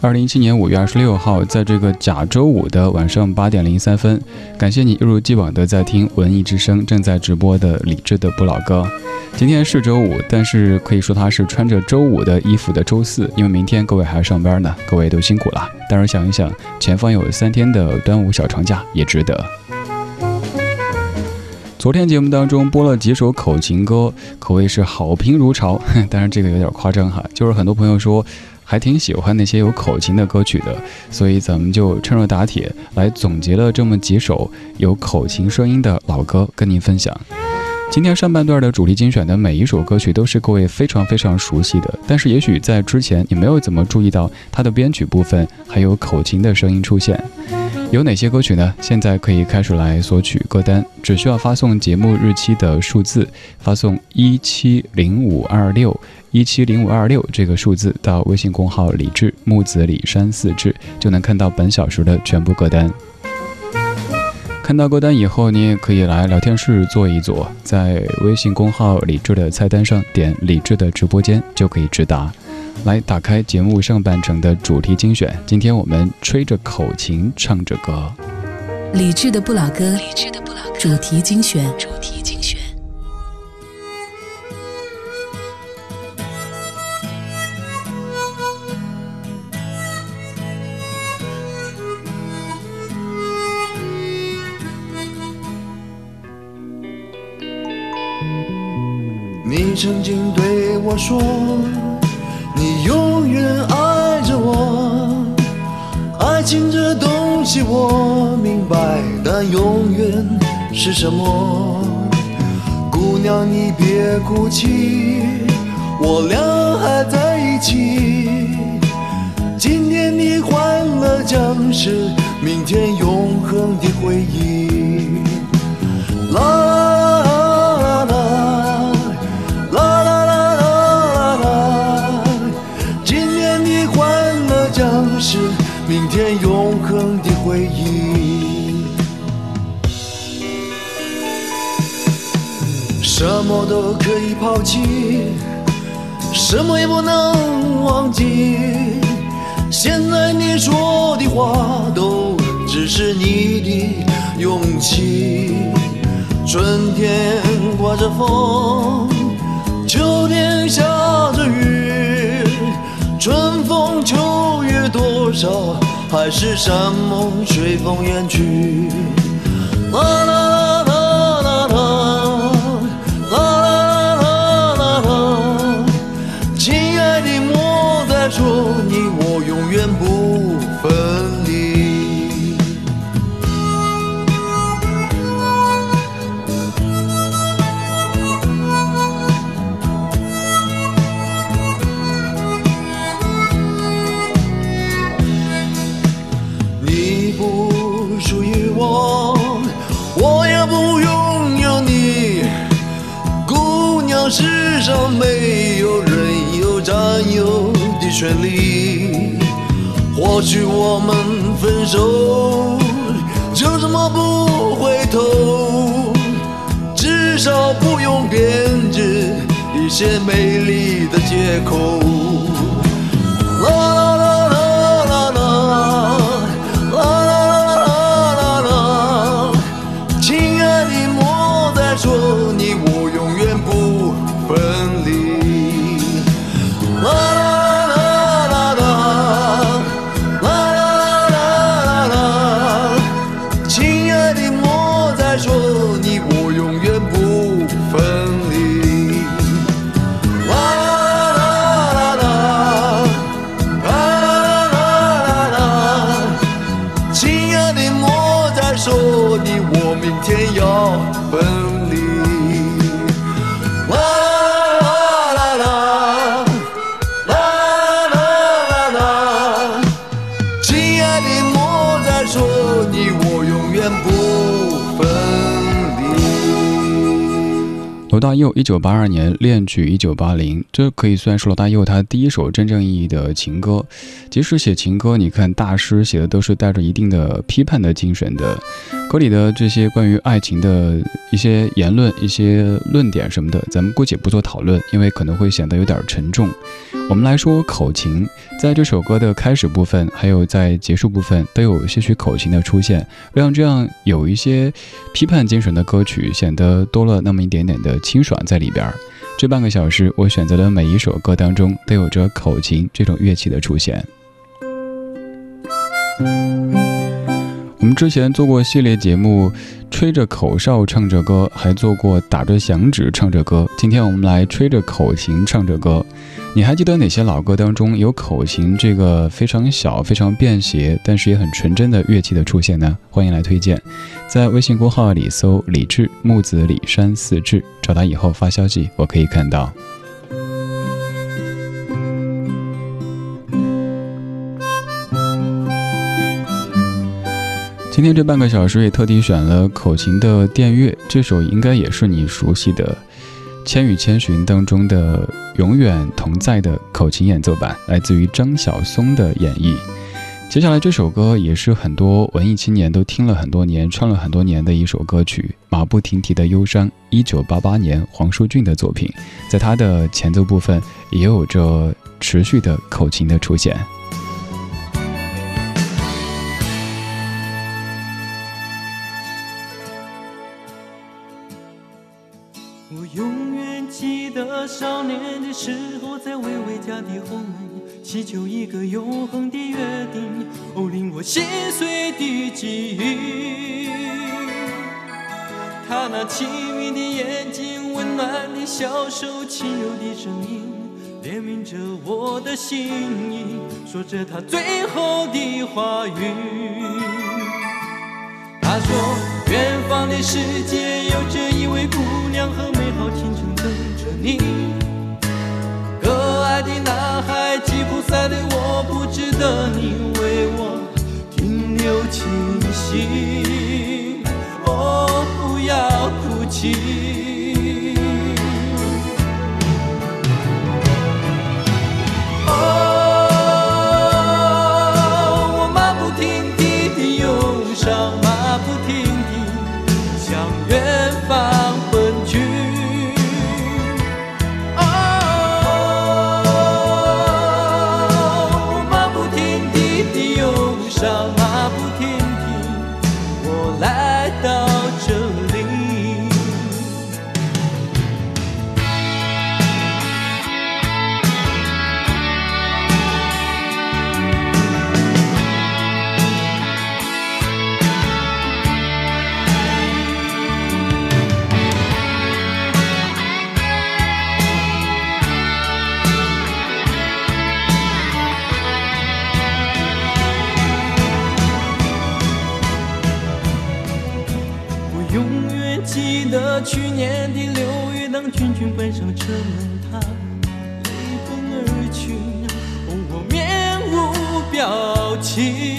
二零一七年五月二十六号，在这个甲周五的晚上八点零三分，感谢你一如既往的在听文艺之声正在直播的李志的不老歌。今天是周五，但是可以说它是穿着周五的衣服的周四，因为明天各位还要上班呢，各位都辛苦了。但是想一想，前方有三天的端午小长假，也值得。昨天节目当中播了几首口琴歌，可谓是好评如潮。当然这个有点夸张哈，就是很多朋友说还挺喜欢那些有口琴的歌曲的，所以咱们就趁热打铁来总结了这么几首有口琴声音的老歌跟您分享。今天上半段的主题精选的每一首歌曲都是各位非常非常熟悉的，但是也许在之前你没有怎么注意到它的编曲部分还有口琴的声音出现。有哪些歌曲呢？现在可以开始来索取歌单，只需要发送节目日期的数字，发送一七零五二六一七零五二六这个数字到微信公号李志木子李山四志，就能看到本小时的全部歌单。看到歌单以后，你也可以来聊天室坐一坐，在微信公号李志的菜单上点李志的直播间就可以直达。来打开节目上半程的主题精选，今天我们吹着口琴唱着歌。理智的不老歌，理智的不老歌，主题精选，主题精选。你曾经对我说。你永远爱着我，爱情这东西我明白，但永远是什么？姑娘你别哭泣，我俩还在一起。今天的欢乐将是明天永恒的回忆。啦。是明天永恒的回忆，什么都可以抛弃，什么也不能忘记。现在你说的话都只是你的勇气。春天刮着风，秋天下着雨，春风秋多少。海誓山盟随风远去。啦啦啦啦啦啦啦啦啦啦啦啦，亲爱的，莫再说你我永远不属于我，我也不拥有你。姑娘世上没有人有占有的权利。或许我们分手就这么不回头，至少不用编织一些美丽的借口。佑一九八二年恋曲一九八零，这可以算是罗大佑他第一首真正意义的情歌。即使写情歌，你看大师写的都是带着一定的批判的精神的，歌里的这些关于爱情的一些言论、一些论点什么的，咱们姑且不做讨论，因为可能会显得有点沉重。我们来说口琴，在这首歌的开始部分，还有在结束部分，都有些许口琴的出现，让这样有一些批判精神的歌曲显得多了那么一点点的。清爽在里边这半个小时，我选择的每一首歌当中都有着口琴这种乐器的出现。我们之前做过系列节目，吹着口哨唱着歌，还做过打着响指唱着歌。今天我们来吹着口琴唱着歌。你还记得哪些老歌当中有口琴这个非常小、非常便携，但是也很纯真的乐器的出现呢？欢迎来推荐，在微信公号里搜“李志木子李山四志”，找到以后发消息，我可以看到。今天这半个小时也特地选了口琴的电乐，这首应该也是你熟悉的。《千与千寻》当中的永远同在的口琴演奏版，来自于张晓松的演绎。接下来这首歌也是很多文艺青年都听了很多年、唱了很多年的一首歌曲，《马不停蹄的忧伤》，一九八八年黄舒骏的作品，在他的前奏部分也有着持续的口琴的出现。时候，在微微家的后门，祈求一个永恒的约定，哦，令我心碎的记忆。他那亲密的眼睛，温暖的小手，轻柔的声音，怜悯着我的心意，说着他最后的话语。他说，远方的世界有着一位姑娘和美好前程等着你。在的我，不值得你为我停留清醒。哦，不要哭泣。表情。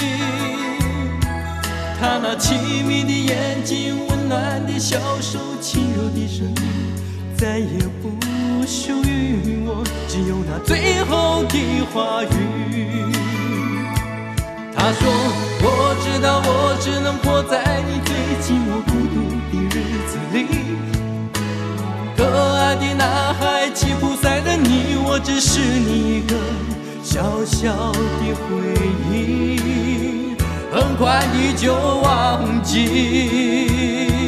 他那亲密的眼睛，温暖的小手，轻柔的声音，再也不属于我，只有那最后的话语。他说：“我知道，我只能活在你最寂寞孤独的日子里。”可爱的男孩，吉普赛的你，我只是你一个。小小的回忆，很快你就忘记。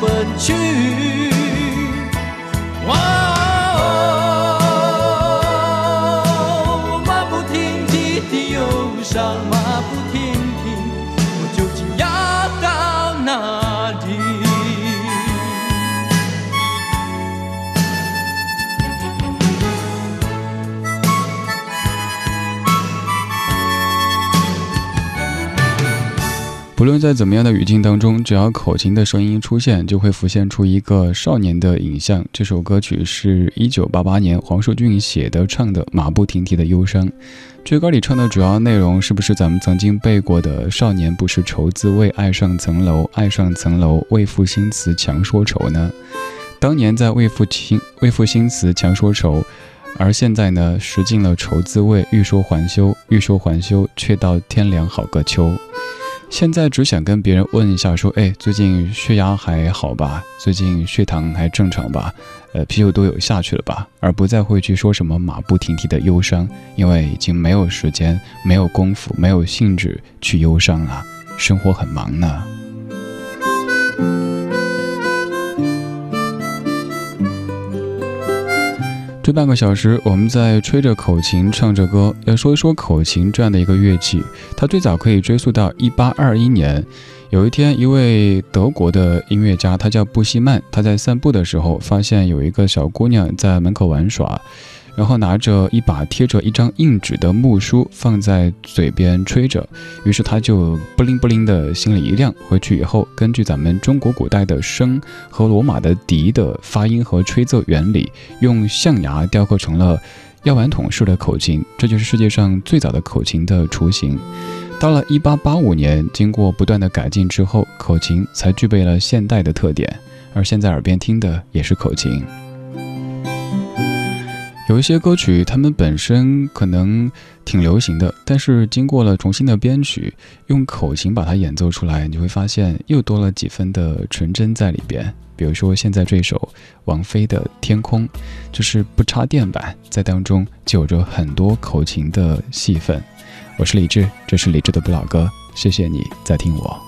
奔去。不论在怎么样的语境当中，只要口琴的声音出现，就会浮现出一个少年的影像。这首歌曲是一九八八年黄舒骏写的、唱的《马不停蹄的忧伤》。这歌里唱的主要内容，是不是咱们曾经背过的“少年不识愁滋味，爱上层楼，爱上层楼，为赋新词强说愁”呢？当年在为赋新为赋新词强说愁，而现在呢，识尽了愁滋味，欲说还休，欲说还休，却道天凉好个秋。现在只想跟别人问一下，说，哎，最近血压还好吧？最近血糖还正常吧？呃，啤酒都有下去了吧？而不再会去说什么马不停蹄的忧伤，因为已经没有时间、没有功夫、没有兴致去忧伤了，生活很忙呢。这半个小时，我们在吹着口琴唱着歌。要说一说口琴这样的一个乐器，它最早可以追溯到一八二一年。有一天，一位德国的音乐家，他叫布希曼，他在散步的时候，发现有一个小姑娘在门口玩耍。然后拿着一把贴着一张硬纸的木梳放在嘴边吹着，于是他就不灵不灵的心里一亮。回去以后，根据咱们中国古代的笙和罗马的笛的发音和吹奏原理，用象牙雕刻成了药丸筒式的口琴，这就是世界上最早的口琴的雏形。到了一八八五年，经过不断的改进之后，口琴才具备了现代的特点。而现在耳边听的也是口琴。有一些歌曲，它们本身可能挺流行的，但是经过了重新的编曲，用口琴把它演奏出来，你会发现又多了几分的纯真在里边。比如说现在这首王菲的《天空》，就是不插电版，在当中就有着很多口琴的戏份。我是李志，这是李志的不老歌，谢谢你在听我。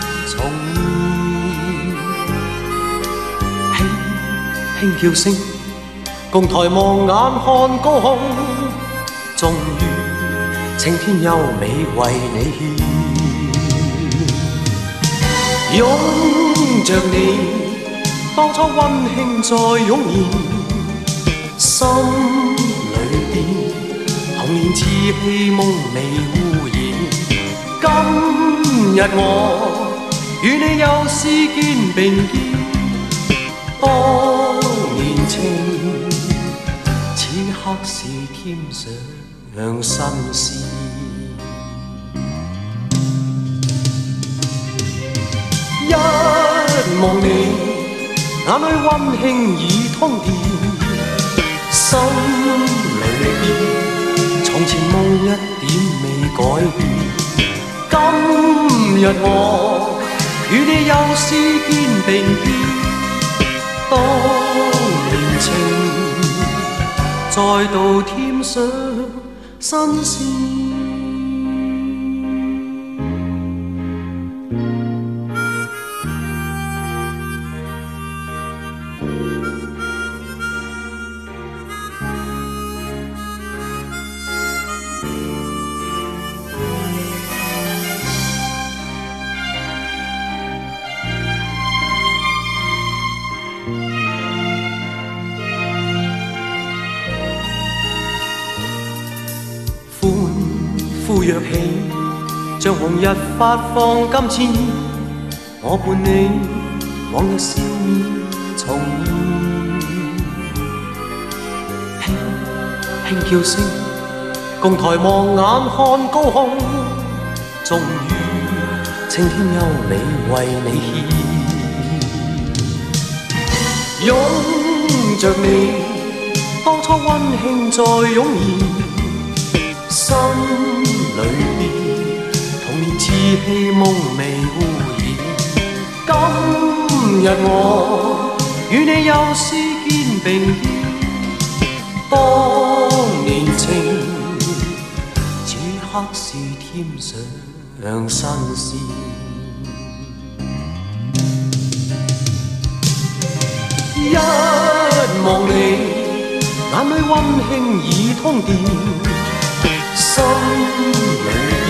重现，轻轻叫声，共抬望眼看高空，终于青天优美为你献。拥着你，当初温馨再涌现，心里边童年稚气梦未污染。今日我与你又是肩并肩，当年情，此刻是添上新鲜。一望你，眼里温馨已通电，心里边从前梦一点未改变。今日我与你又是肩并肩，当年情再度添上新鲜。像红日发放金箭，我伴你往日笑面重现。轻轻叫声，共抬望眼看高空，终于青天优美为你献。拥着你，当初温馨再涌现，心。里童年稚气梦未污染。今日我与你又是肩并肩，当年情，此刻是添上新鲜。一望你，眼里温馨已通电。心里边，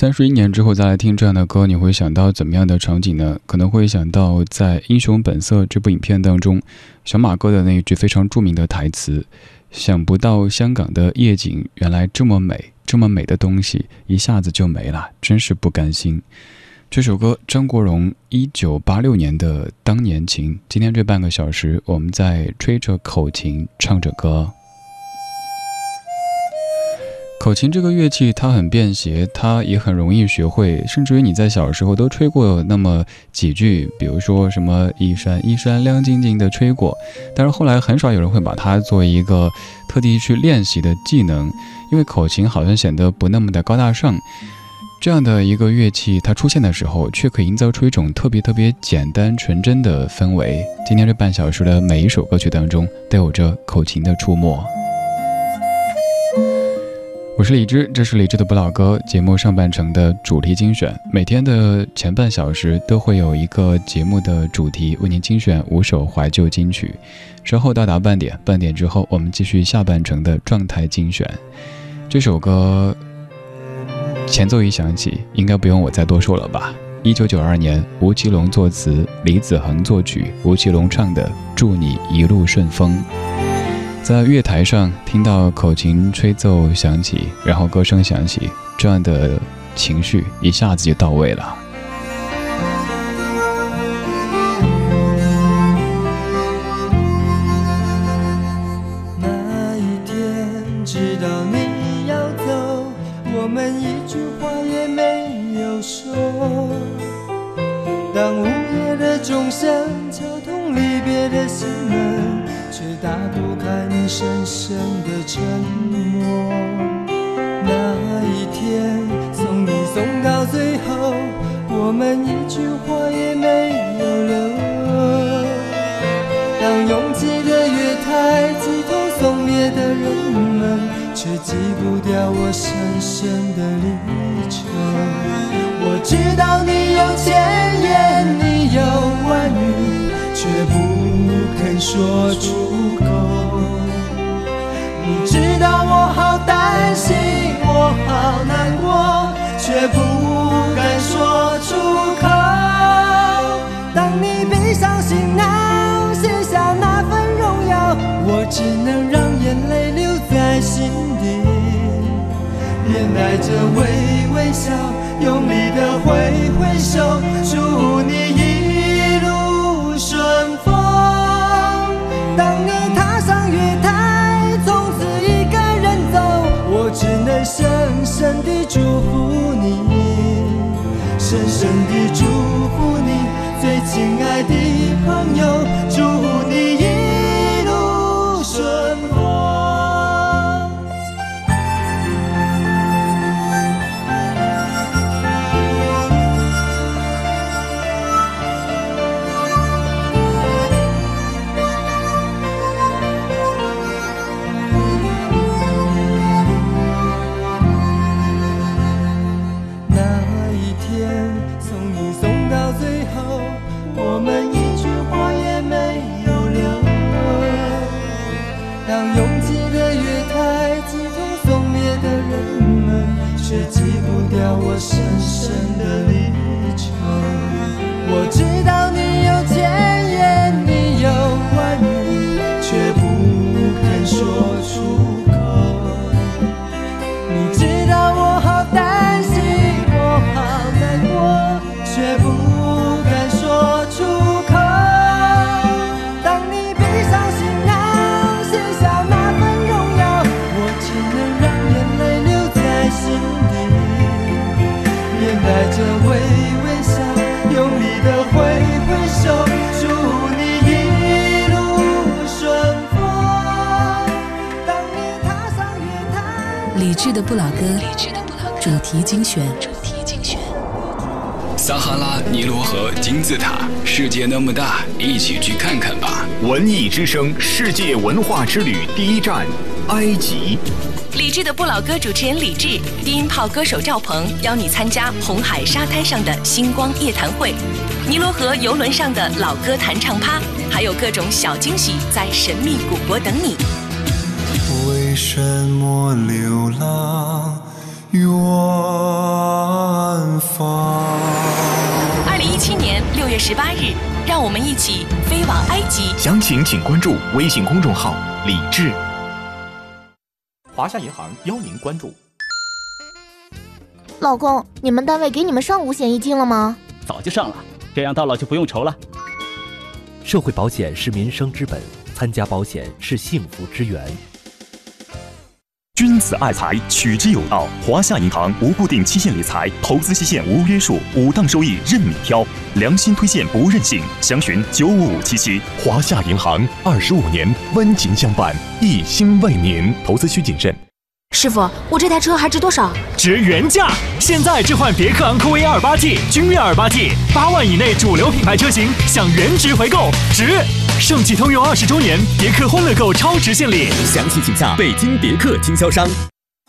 三十一年之后再来听这样的歌，你会想到怎么样的场景呢？可能会想到在《英雄本色》这部影片当中，小马哥的那一句非常著名的台词：“想不到香港的夜景原来这么美，这么美的东西一下子就没了，真是不甘心。”这首歌，张国荣一九八六年的《当年情》。今天这半个小时，我们在吹着口琴，唱着歌。口琴这个乐器，它很便携，它也很容易学会，甚至于你在小时候都吹过那么几句，比如说什么“一闪一闪亮晶晶”的吹过。但是后来很少有人会把它作为一个特地去练习的技能，因为口琴好像显得不那么的高大上。这样的一个乐器，它出现的时候，却可以营造出一种特别特别简单纯真的氛围。今天这半小时的每一首歌曲当中，都有着口琴的出没。我是李志，这是李志的不老歌节目上半程的主题精选。每天的前半小时都会有一个节目的主题，为您精选五首怀旧金曲。稍后到达半点，半点之后我们继续下半程的状态精选。这首歌前奏一响起，应该不用我再多说了吧？一九九二年，吴奇隆作词，李子恒作曲，吴奇隆唱的《祝你一路顺风》。在月台上听到口琴吹奏响起，然后歌声响起，这样的情绪一下子就到位了。那一天知道你要走，我们一句话也没有说。当午夜的钟声打不开你深深的沉默。那一天送你送到最后，我们一句话也没有留。当拥挤的月台挤痛送别的人们，却挤不掉我深深的离愁。我知道你有千言，你有万语，却不肯说出带着微微笑，用力的挥挥手，祝你一路顺风。当你踏上月台，从此一个人走，我只能深深地祝福你，深深地祝福你，最亲爱的朋友，祝你一出口。智的不老歌，主题精选，主题精选。撒哈拉、尼罗河、金字塔，世界那么大，一起去看看吧！文艺之声世界文化之旅第一站，埃及。理智的不老歌主持人李志，低音炮歌手赵鹏邀你参加红海沙滩上的星光夜谈会，尼罗河游轮上的老歌弹唱趴，还有各种小惊喜在神秘古国等你。为什么流浪远方？二零一七年六月十八日，让我们一起飞往埃及。详情请关注微信公众号“李志”。华夏银行邀您关注。老公，你们单位给你们上五险一金了吗？早就上了，这样到老就不用愁了。社会保险是民生之本，参加保险是幸福之源。君子爱财，取之有道。华夏银行无固定期限理财，投资期限无约束，五档收益任你挑，良心推荐不任性。详询九五五七七。华夏银行二十五年温情相伴，一心为您。投资需谨慎。师傅，我这台车还值多少？值原价！现在置换别克昂科威 2.8T、君越 2.8T，八万以内主流品牌车型享原值回购，值！盛汽通用二十周年，别克欢乐购超值献礼，详细请假北京别克经销商。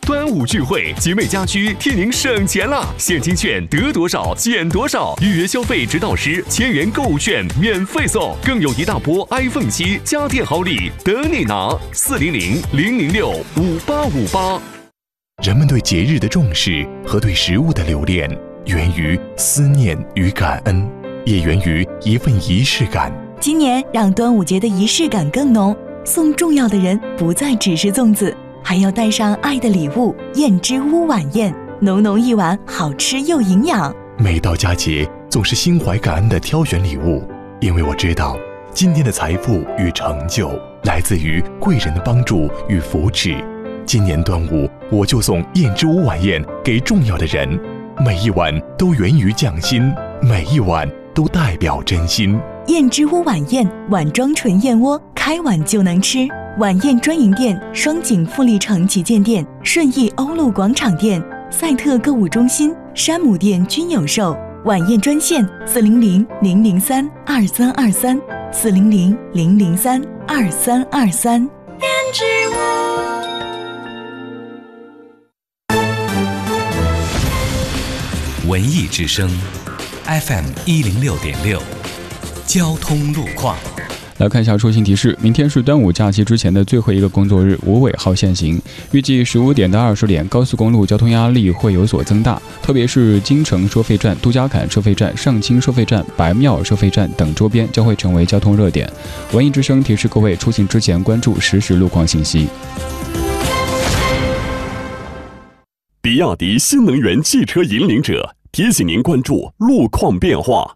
端午聚会，集美家居替您省钱啦，现金券得多少减多少，预约消费直到时，千元购物券免费送，更有一大波 iPhone 七家电好礼等你拿。四零零零零六五八五八。人们对节日的重视和对食物的留恋，源于思念与感恩，也源于一份仪式感。今年让端午节的仪式感更浓，送重要的人不再只是粽子。还要带上爱的礼物——燕之屋晚宴，浓浓一碗，好吃又营养。每到佳节，总是心怀感恩的挑选礼物，因为我知道，今天的财富与成就来自于贵人的帮助与扶持。今年端午，我就送燕之屋晚宴给重要的人，每一碗都源于匠心，每一碗都代表真心。燕之屋晚宴，碗装纯燕窝，开碗就能吃。晚宴专营店：双井富力城旗舰店、顺义欧陆广场店、赛特购物中心、山姆店均有售。晚宴专线：四零零零零三二三二三，四零零零零三二三二三。燕之屋文艺之声，FM 一零六点六，交通路况。来看一下出行提示：明天是端午假期之前的最后一个工作日，无尾号限行。预计十五点到二十点，高速公路交通压力会有所增大，特别是京城收费站、杜家坎收费站、上清收费站、白庙收费站等周边将会成为交通热点。文艺之声提示各位出行之前关注实时路况信息。比亚迪新能源汽车引领者提醒您关注路况变化。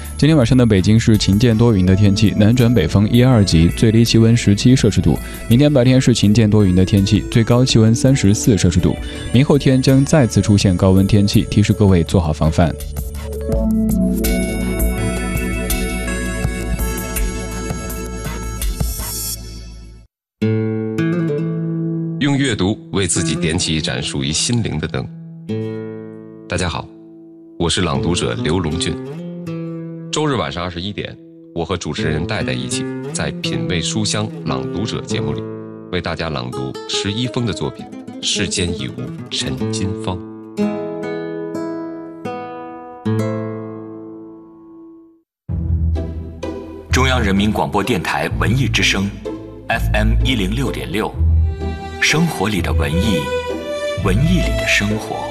今天晚上的北京是晴间多云的天气，南转北风一二级，最低气温十七摄氏度。明天白天是晴间多云的天气，最高气温三十四摄氏度。明后天将再次出现高温天气，提示各位做好防范。用阅读为自己点起一盏属于心灵的灯。大家好，我是朗读者刘龙俊。周日晚上二十一点，我和主持人戴戴一起在《品味书香朗读者》节目里，为大家朗读石一峰的作品《世间已无陈金芳》。中央人民广播电台文艺之声，FM 一零六点六，生活里的文艺，文艺里的生活。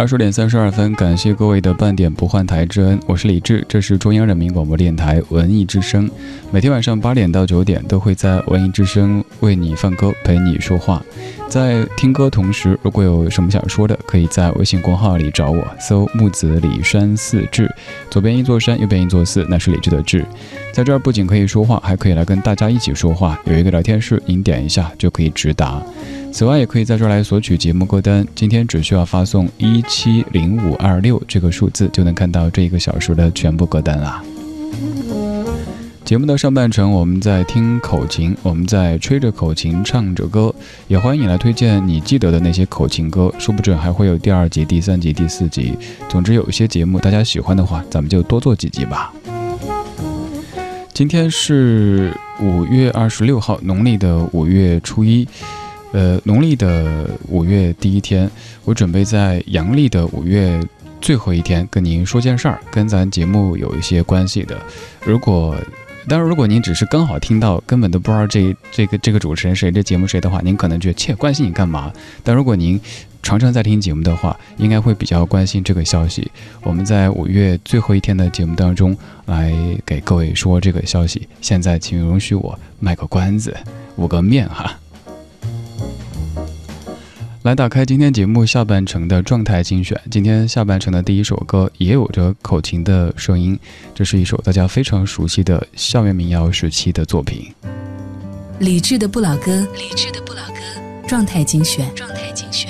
二十点三十二分，感谢各位的半点不换台之恩，我是李志，这是中央人民广播电台文艺之声，每天晚上八点到九点都会在文艺之声为你放歌，陪你说话。在听歌同时，如果有什么想说的，可以在微信公号里找我，搜木子李山四志，左边一座山，右边一座寺，那是李志的志。在这儿不仅可以说话，还可以来跟大家一起说话，有一个聊天室，您点一下就可以直达。此外，也可以在这儿来索取节目歌单。今天只需要发送一七零五二六这个数字，就能看到这一个小时的全部歌单啦。节目的上半程，我们在听口琴，我们在吹着口琴唱着歌，也欢迎你来推荐你记得的那些口琴歌，说不准还会有第二集、第三集、第四集。总之，有一些节目大家喜欢的话，咱们就多做几集吧。今天是五月二十六号，农历的五月初一，呃，农历的五月第一天，我准备在阳历的五月最后一天跟您说件事儿，跟咱节目有一些关系的。如果当然，如果您只是刚好听到，根本都不知道这这个这个主持人谁，这节目谁的话，您可能觉得切关心你干嘛？但如果您常常在听节目的话，应该会比较关心这个消息。我们在五月最后一天的节目当中来给各位说这个消息。现在，请容许我卖个关子，捂个面哈。来打开今天节目下半程的状态精选。今天下半程的第一首歌也有着口琴的声音，这是一首大家非常熟悉的校园民谣时期的作品。理智的不老歌，理智的不老歌，状态精选，状态精选。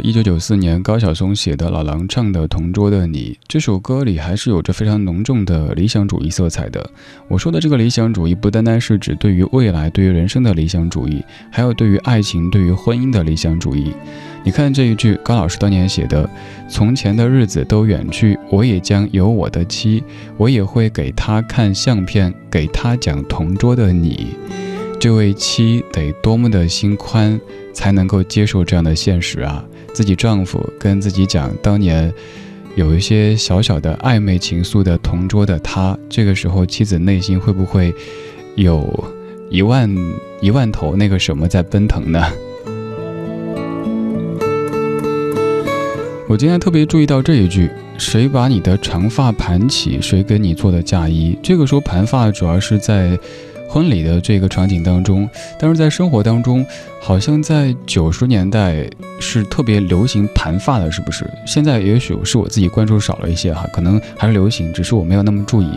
一九九四年，高晓松写的老狼唱的《同桌的你》这首歌里，还是有着非常浓重的理想主义色彩的。我说的这个理想主义，不单单是指对于未来、对于人生的理想主义，还有对于爱情、对于婚姻的理想主义。你看这一句，高老师当年写的：“从前的日子都远去，我也将有我的妻，我也会给她看相片，给她讲同桌的你。这位妻得多么的心宽。”才能够接受这样的现实啊？自己丈夫跟自己讲，当年有一些小小的暧昧情愫的同桌的他，这个时候妻子内心会不会有一万一万头那个什么在奔腾呢？我今天特别注意到这一句：“谁把你的长发盘起？谁给你做的嫁衣？”这个说盘发主要是在婚礼的这个场景当中，但是在生活当中，好像在九十年代是特别流行盘发的，是不是？现在也许是我自己关注少了一些哈，可能还是流行，只是我没有那么注意。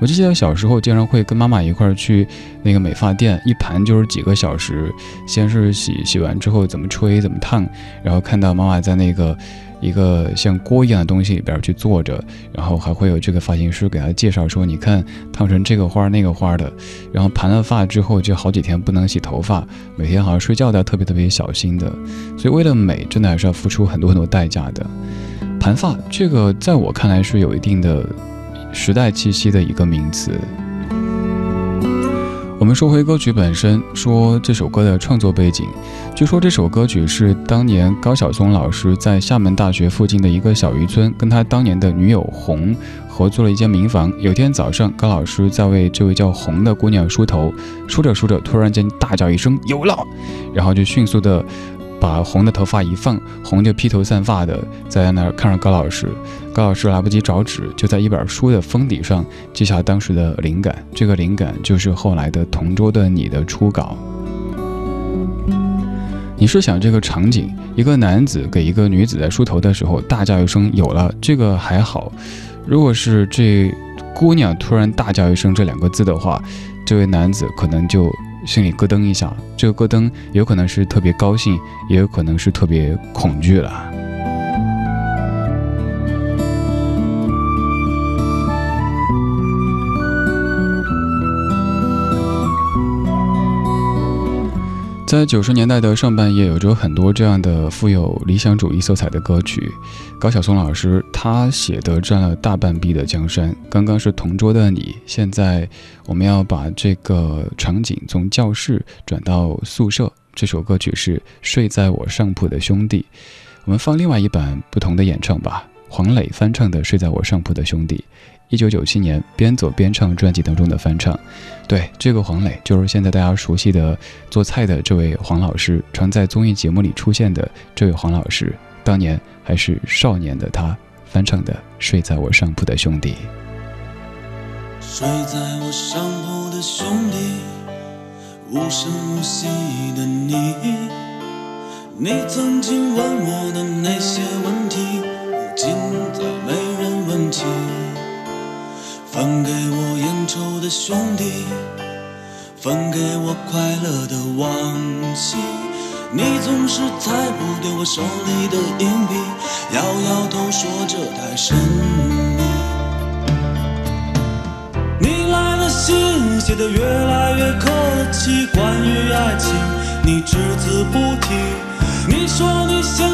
我就记得小时候经常会跟妈妈一块儿去那个美发店，一盘就是几个小时，先是洗，洗完之后怎么吹怎么烫，然后看到妈妈在那个。一个像锅一样的东西里边去坐着，然后还会有这个发型师给他介绍说：“你看烫成这个花那个花的。”然后盘了发之后就好几天不能洗头发，每天好像睡觉都要特别特别小心的。所以为了美，真的还是要付出很多很多代价的。盘发这个在我看来是有一定的时代气息的一个名词。我们说回歌曲本身，说这首歌的创作背景。据说这首歌曲是当年高晓松老师在厦门大学附近的一个小渔村，跟他当年的女友红合租了一间民房。有天早上，高老师在为这位叫红的姑娘梳头，梳着梳着，突然间大叫一声“有了”，然后就迅速的。把红的头发一放，红就披头散发的在那儿看着高老师。高老师来不及找纸，就在一本书的封底上记下当时的灵感。这个灵感就是后来的《同桌的你》的初稿。你是想这个场景，一个男子给一个女子在梳头的时候大叫一声“有了”，这个还好。如果是这姑娘突然大叫一声这两个字的话，这位男子可能就。心里咯噔一下，这个咯噔有可能是特别高兴，也有可能是特别恐惧了。在九十年代的上半叶，有着很多这样的富有理想主义色彩的歌曲。高晓松老师他写的占了大半壁的江山。刚刚是同桌的你，现在我们要把这个场景从教室转到宿舍。这首歌曲是睡在我上铺的兄弟。我们放另外一版不同的演唱吧，黄磊翻唱的《睡在我上铺的兄弟》。一九九七年边走边唱专辑当中的翻唱，对这个黄磊就是现在大家熟悉的做菜的这位黄老师，常在综艺节目里出现的这位黄老师，当年还是少年的他翻唱的《睡在我上铺的兄弟》。睡在我上铺的兄弟，无声无息的你，你曾经问我的那些问题，如今再。分给我烟抽的兄弟，分给我快乐的往昔。你总是猜不对我手里的硬币，摇摇头说这太神秘。你来的信写得越来越客气，关于爱情你只字不提。你说你想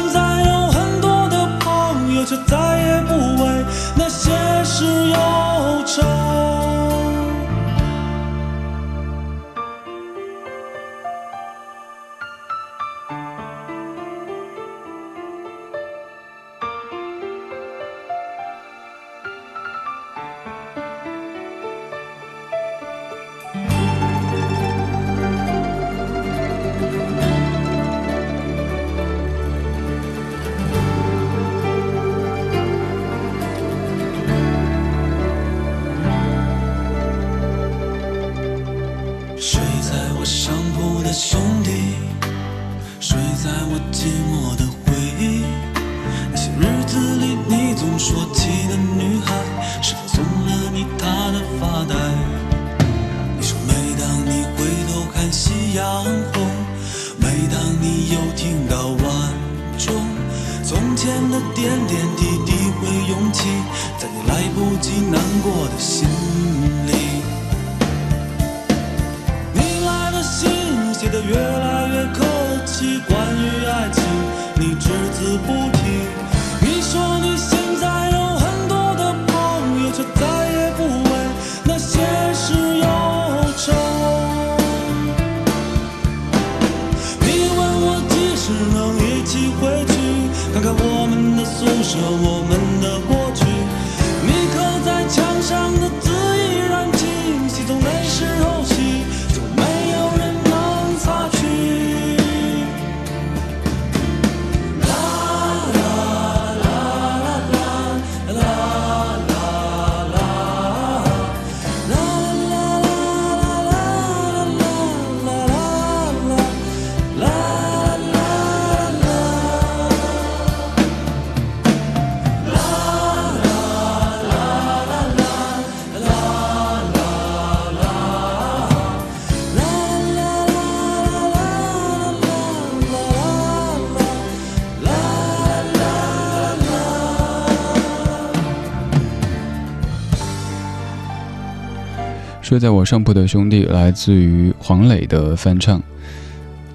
睡在我上铺的兄弟来自于黄磊的翻唱。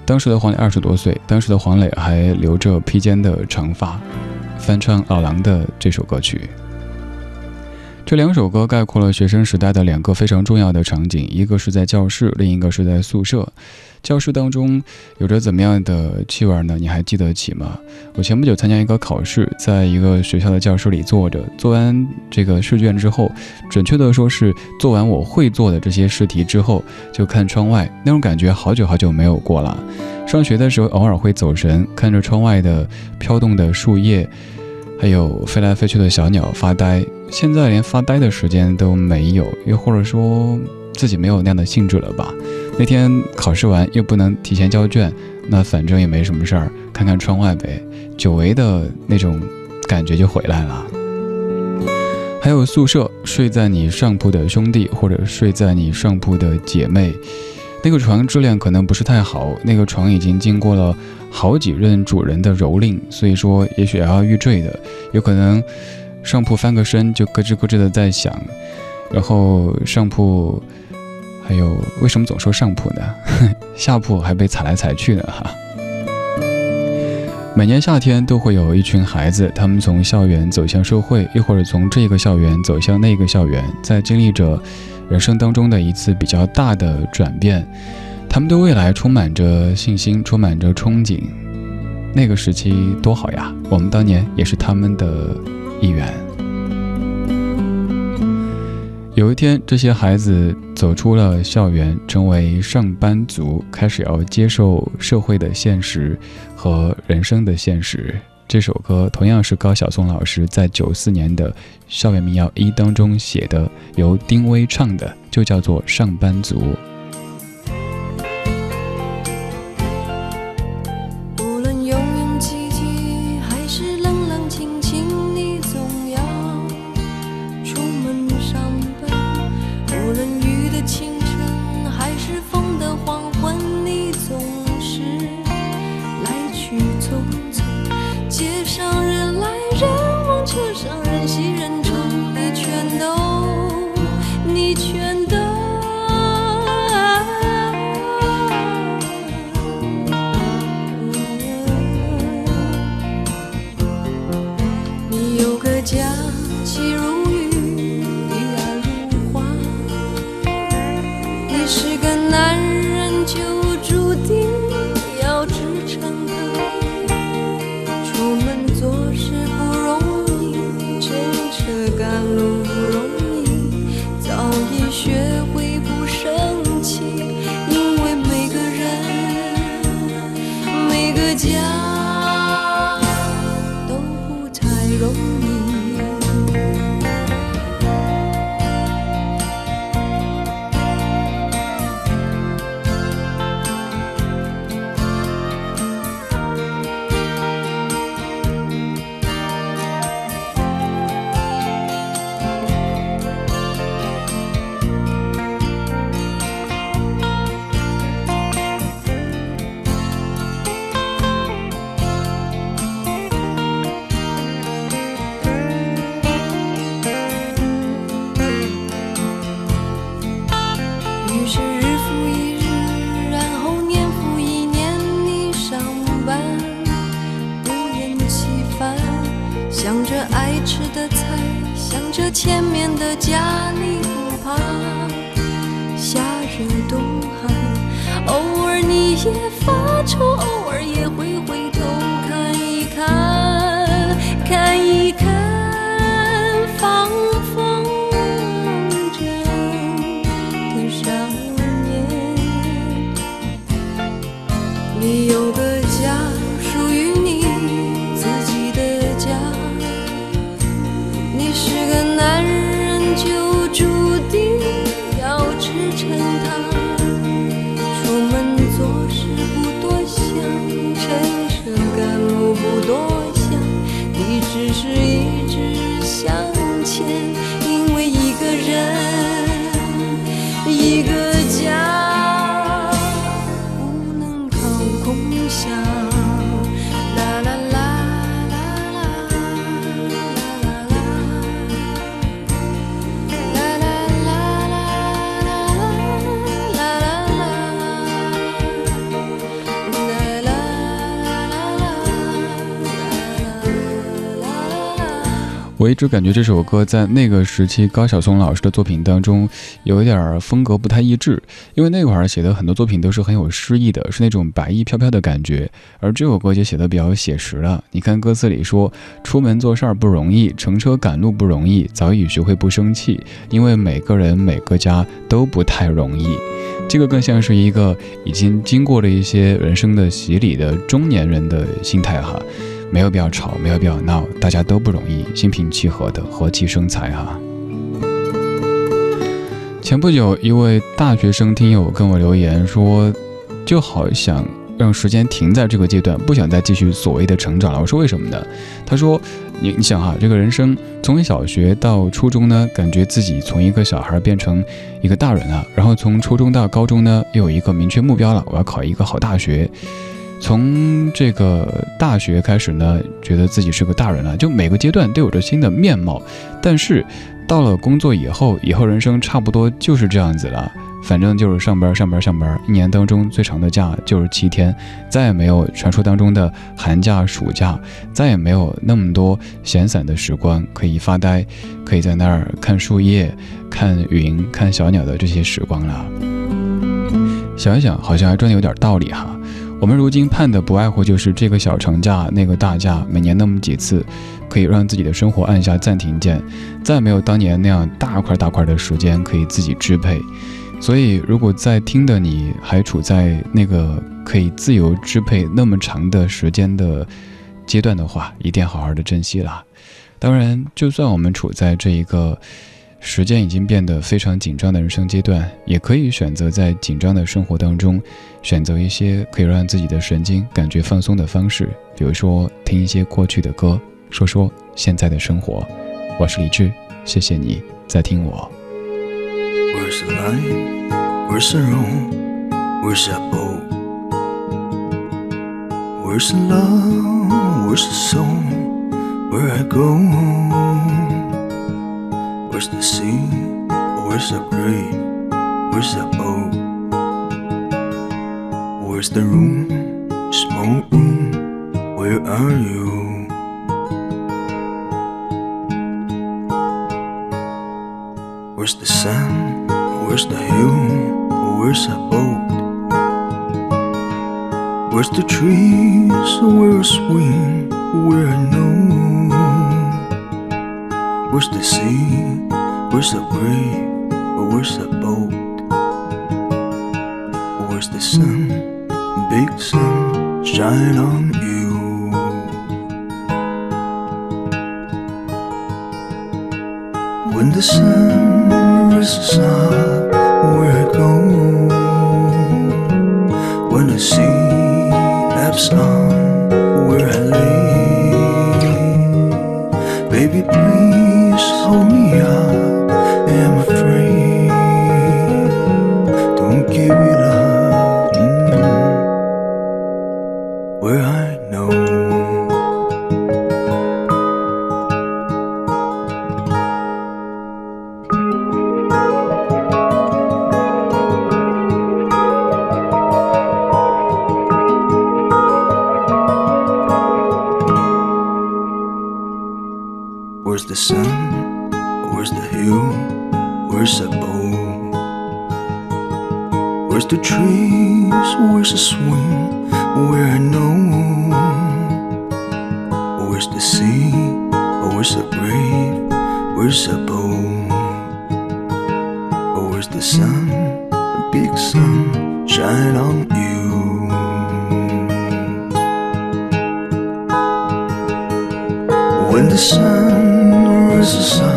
当时的黄磊二十多岁，当时的黄磊还留着披肩的长发，翻唱老狼的这首歌曲。这两首歌概括了学生时代的两个非常重要的场景，一个是在教室，另一个是在宿舍。教室当中有着怎么样的气味呢？你还记得起吗？我前不久参加一个考试，在一个学校的教室里坐着，做完这个试卷之后，准确的说是做完我会做的这些试题之后，就看窗外，那种感觉好久好久没有过了。上学的时候偶尔会走神，看着窗外的飘动的树叶，还有飞来飞去的小鸟发呆。现在连发呆的时间都没有，又或者说自己没有那样的兴致了吧？那天考试完又不能提前交卷，那反正也没什么事儿，看看窗外呗，久违的那种感觉就回来了。还有宿舍，睡在你上铺的兄弟或者睡在你上铺的姐妹，那个床质量可能不是太好，那个床已经经过了好几任主人的蹂躏，所以说也许摇摇欲坠的，有可能。上铺翻个身就咯吱咯吱的在响，然后上铺还有为什么总说上铺呢？下铺还被踩来踩去的哈。每年夏天都会有一群孩子，他们从校园走向社会，一会儿从这个校园走向那个校园，在经历着人生当中的一次比较大的转变。他们对未来充满着信心，充满着憧憬。那个时期多好呀！我们当年也是他们的。一员。有一天，这些孩子走出了校园，成为上班族，开始要接受社会的现实和人生的现实。这首歌同样是高晓松老师在九四年的《校园民谣一》当中写的，由丁薇唱的，就叫做《上班族》。You. 一直感觉这首歌在那个时期高晓松老师的作品当中有一点风格不太一致，因为那会儿写的很多作品都是很有诗意的，是那种白衣飘飘的感觉，而这首歌就写的比较写实了。你看歌词里说：“出门做事儿不容易，乘车赶路不容易，早已学会不生气，因为每个人每个家都不太容易。”这个更像是一个已经经过了一些人生的洗礼的中年人的心态哈。没有必要吵，没有必要闹，大家都不容易，心平气和的和气生财哈。前不久，一位大学生听友跟我留言说，就好想让时间停在这个阶段，不想再继续所谓的成长了。我说为什么呢？他说，你你想哈，这个人生从小学到初中呢，感觉自己从一个小孩变成一个大人了，然后从初中到高中呢，又有一个明确目标了，我要考一个好大学。从这个大学开始呢，觉得自己是个大人了，就每个阶段都有着新的面貌。但是到了工作以后，以后人生差不多就是这样子了，反正就是上班、上班、上班。一年当中最长的假就是七天，再也没有传说当中的寒假、暑假，再也没有那么多闲散的时光可以发呆，可以在那儿看树叶、看云、看小鸟的这些时光了。想一想，好像还真的有点道理哈。我们如今盼的不外乎就是这个小长假，那个大假，每年那么几次，可以让自己的生活按下暂停键，再没有当年那样大块大块的时间可以自己支配。所以，如果在听的你还处在那个可以自由支配那么长的时间的阶段的话，一定好好的珍惜啦。当然，就算我们处在这一个。时间已经变得非常紧张的人生阶段，也可以选择在紧张的生活当中，选择一些可以让自己的神经感觉放松的方式，比如说听一些过去的歌，说说现在的生活。我是李志，谢谢你在听我。Where's the sea? Where's the grave? Where's the boat? Where's the room? Small room? Where are you? Where's the sun? Where's the hill? Where's the boat? Where's the trees? Where I swing? Where I know? Where's the sea? Where's the wave? Where's the boat? Where's the sun? Big sun shine on you. When the sun rises up, where I go? When the sea ebbs on, where I lay, baby, please 多迷啊。Sun shine on you. When the sun rises up,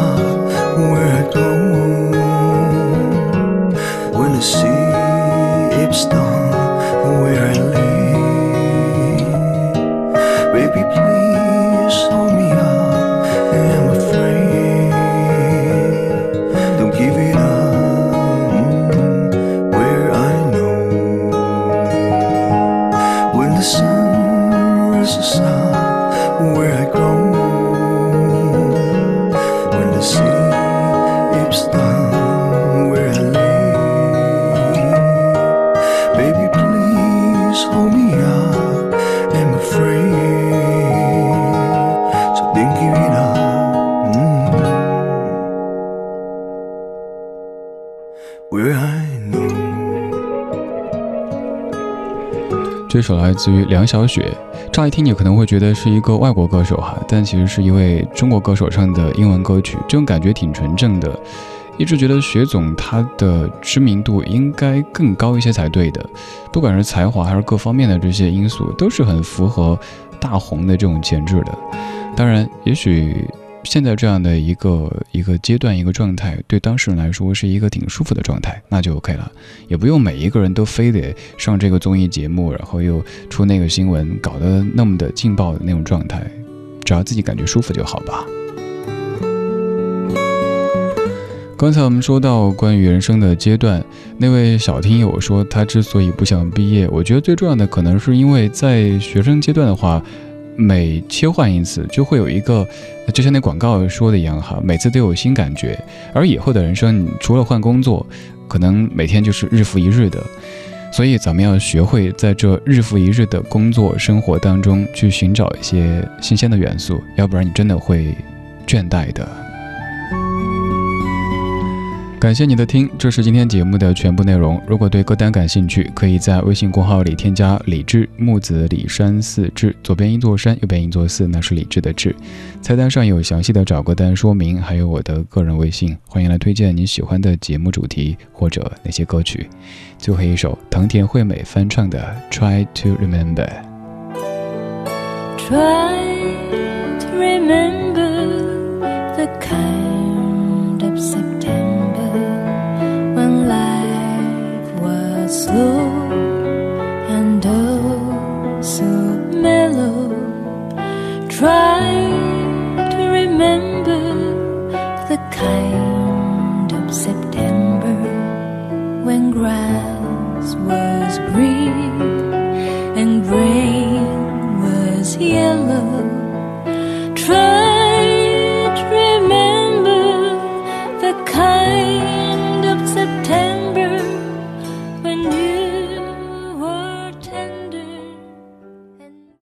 这首来自于梁晓雪，乍一听你可能会觉得是一个外国歌手哈，但其实是一位中国歌手唱的英文歌曲，这种感觉挺纯正的。一直觉得雪总他的知名度应该更高一些才对的，不管是才华还是各方面的这些因素，都是很符合大红的这种潜质的。当然，也许。现在这样的一个一个阶段一个状态，对当事人来说是一个挺舒服的状态，那就 OK 了，也不用每一个人都非得上这个综艺节目，然后又出那个新闻，搞得那么的劲爆的那种状态，只要自己感觉舒服就好吧。刚才我们说到关于人生的阶段，那位小听友说他之所以不想毕业，我觉得最重要的可能是因为在学生阶段的话。每切换一次，就会有一个，就像那广告说的一样哈，每次都有新感觉。而以后的人生，你除了换工作，可能每天就是日复一日的。所以，咱们要学会在这日复一日的工作生活当中，去寻找一些新鲜的元素，要不然你真的会倦怠的。感谢你的听，这是今天节目的全部内容。如果对歌单感兴趣，可以在微信公号里添加“李志木子李山寺志”，左边一座山，右边一座寺，那是李志的志。菜单上有详细的找歌单说明，还有我的个人微信，欢迎来推荐你喜欢的节目主题或者那些歌曲。最后一首藤田惠美翻唱的《Try to Remember》。slow